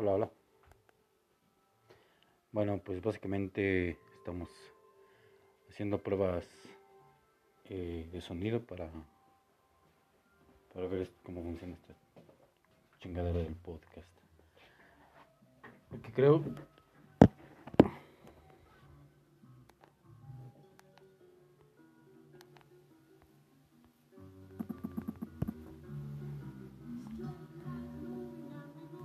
Hola, hola. Bueno, pues básicamente estamos haciendo pruebas eh, de sonido para, para ver cómo funciona esta chingadera del podcast. Porque creo